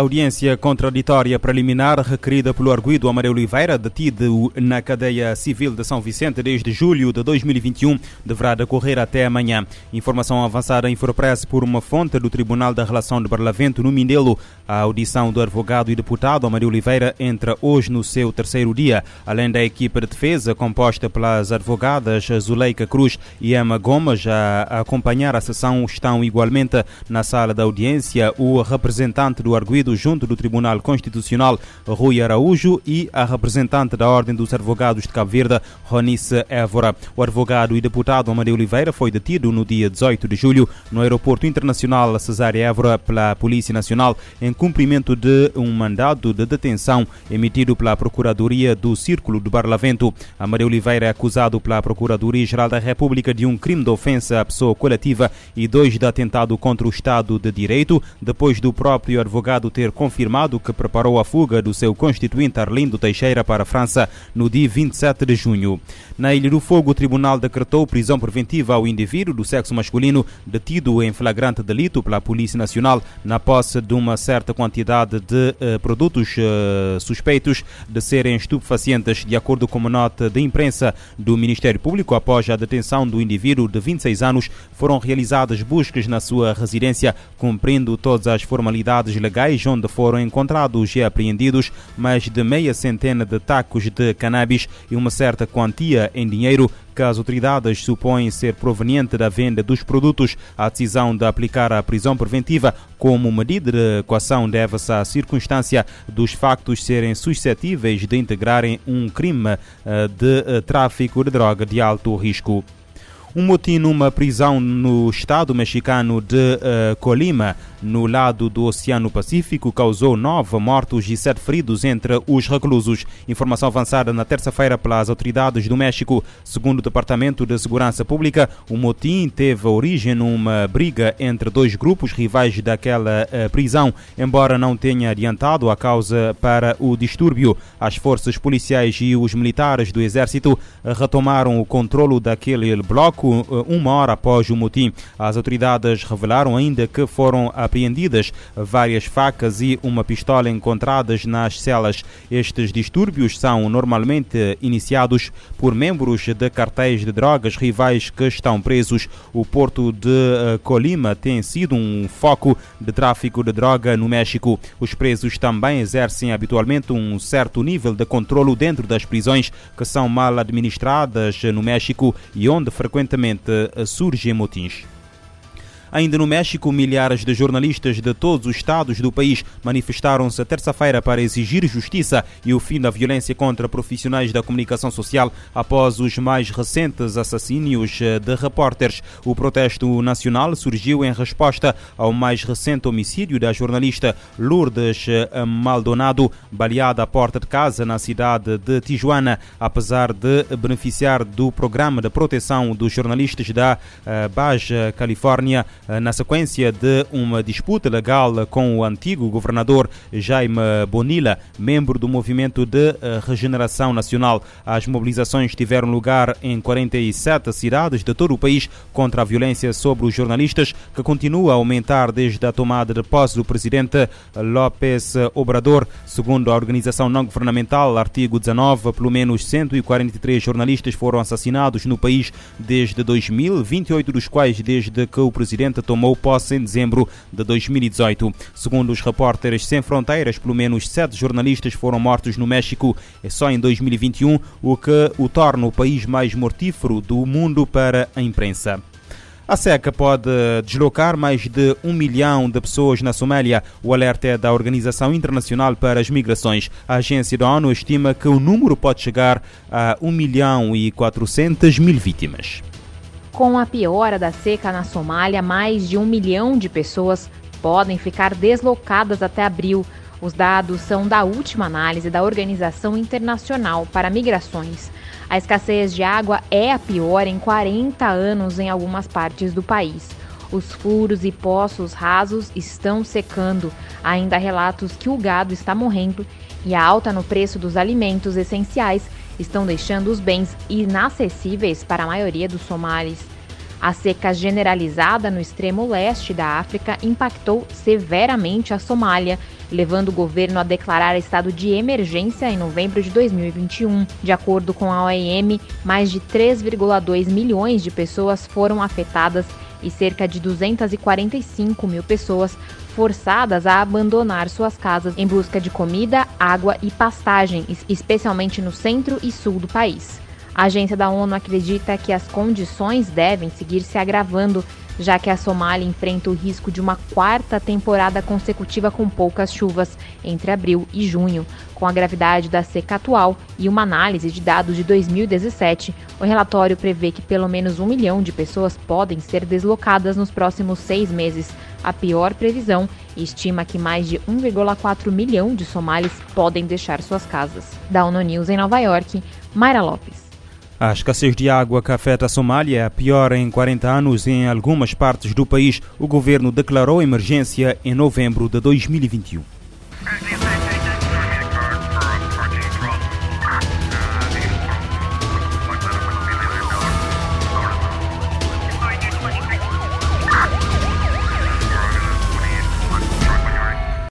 audiência contraditória preliminar requerida pelo arguido Amarelo Oliveira, detido na cadeia civil de São Vicente desde julho de 2021, deverá decorrer até amanhã. Informação avançada em Infopress por uma fonte do Tribunal da Relação de Barlavento, no Mindelo. A audição do advogado e deputado Amarelo Oliveira entra hoje no seu terceiro dia. Além da equipa de defesa, composta pelas advogadas Zuleika Cruz e Emma Gomes, a acompanhar a sessão estão igualmente na sala da audiência o representante do arguido junto do Tribunal Constitucional, Rui Araújo, e a representante da Ordem dos Advogados de Cabo Verde, Ronice Évora. O advogado e deputado Amadeu Oliveira foi detido no dia 18 de julho no Aeroporto Internacional Cesário Évora pela Polícia Nacional em cumprimento de um mandado de detenção emitido pela Procuradoria do Círculo do Barlavento. Amadeu Oliveira é acusado pela Procuradoria-Geral da República de um crime de ofensa à pessoa coletiva e dois de atentado contra o Estado de Direito, depois do próprio advogado ter confirmado que preparou a fuga do seu constituinte Arlindo Teixeira para a França no dia 27 de junho. Na Ilha do Fogo, o tribunal decretou prisão preventiva ao indivíduo do sexo masculino detido em flagrante delito pela Polícia Nacional na posse de uma certa quantidade de uh, produtos uh, suspeitos de serem estupefacientes, de acordo com uma nota de imprensa do Ministério Público. Após a detenção do indivíduo de 26 anos, foram realizadas buscas na sua residência, cumprindo todas as formalidades legais, onde foram encontrados e apreendidos mais de meia centena de tacos de cannabis e uma certa quantia em dinheiro que as autoridades supõem ser proveniente da venda dos produtos. A decisão de aplicar a prisão preventiva como medida de equação deve-se à circunstância dos factos serem suscetíveis de integrarem um crime de tráfico de droga de alto risco. Um motim numa prisão no estado mexicano de uh, Colima, no lado do Oceano Pacífico, causou nove mortos e sete feridos entre os reclusos. Informação avançada na terça-feira pelas autoridades do México. Segundo o Departamento de Segurança Pública, o motim teve origem numa briga entre dois grupos rivais daquela uh, prisão. Embora não tenha adiantado a causa para o distúrbio, as forças policiais e os militares do Exército retomaram o controlo daquele bloco uma hora após o motim. As autoridades revelaram ainda que foram apreendidas várias facas e uma pistola encontradas nas celas. Estes distúrbios são normalmente iniciados por membros de cartéis de drogas rivais que estão presos. O porto de Colima tem sido um foco de tráfico de droga no México. Os presos também exercem habitualmente um certo nível de controlo dentro das prisões que são mal administradas no México e onde frequentemente surgem motins. Ainda no México, milhares de jornalistas de todos os estados do país manifestaram-se terça-feira para exigir justiça e o fim da violência contra profissionais da comunicação social após os mais recentes assassínios de repórteres. O protesto nacional surgiu em resposta ao mais recente homicídio da jornalista Lourdes Maldonado, baleada à porta de casa na cidade de Tijuana, apesar de beneficiar do programa de proteção dos jornalistas da Baja Califórnia na sequência de uma disputa legal com o antigo governador Jaime Bonilla, membro do Movimento de Regeneração Nacional. As mobilizações tiveram lugar em 47 cidades de todo o país contra a violência sobre os jornalistas, que continua a aumentar desde a tomada de posse do presidente López Obrador. Segundo a organização não governamental, artigo 19, pelo menos 143 jornalistas foram assassinados no país desde 2000, 28 dos quais desde que o presidente tomou posse em dezembro de 2018. Segundo os repórteres sem fronteiras, pelo menos sete jornalistas foram mortos no México só em 2021, o que o torna o país mais mortífero do mundo para a imprensa. A seca pode deslocar mais de um milhão de pessoas na Somália. O alerta é da Organização Internacional para as Migrações. A agência da ONU estima que o número pode chegar a 1 milhão e 400 mil vítimas. Com a piora da seca na Somália, mais de um milhão de pessoas podem ficar deslocadas até abril. Os dados são da última análise da Organização Internacional para Migrações. A escassez de água é a pior em 40 anos em algumas partes do país. Os furos e poços rasos estão secando. Ainda há relatos que o gado está morrendo e a alta no preço dos alimentos essenciais estão deixando os bens inacessíveis para a maioria dos somalis. A seca generalizada no extremo leste da África impactou severamente a Somália, levando o governo a declarar estado de emergência em novembro de 2021. De acordo com a OIM, mais de 3,2 milhões de pessoas foram afetadas e cerca de 245 mil pessoas forçadas a abandonar suas casas em busca de comida, água e pastagem, especialmente no centro e sul do país. A agência da ONU acredita que as condições devem seguir se agravando, já que a Somália enfrenta o risco de uma quarta temporada consecutiva com poucas chuvas entre abril e junho. Com a gravidade da seca atual e uma análise de dados de 2017, o relatório prevê que pelo menos um milhão de pessoas podem ser deslocadas nos próximos seis meses, a pior previsão, estima que mais de 1,4 milhão de somalis podem deixar suas casas. Da ONU News em Nova York, Mayra Lopes. A escassez de água que afeta a Somália é a pior em 40 anos em algumas partes do país. O governo declarou emergência em novembro de 2021.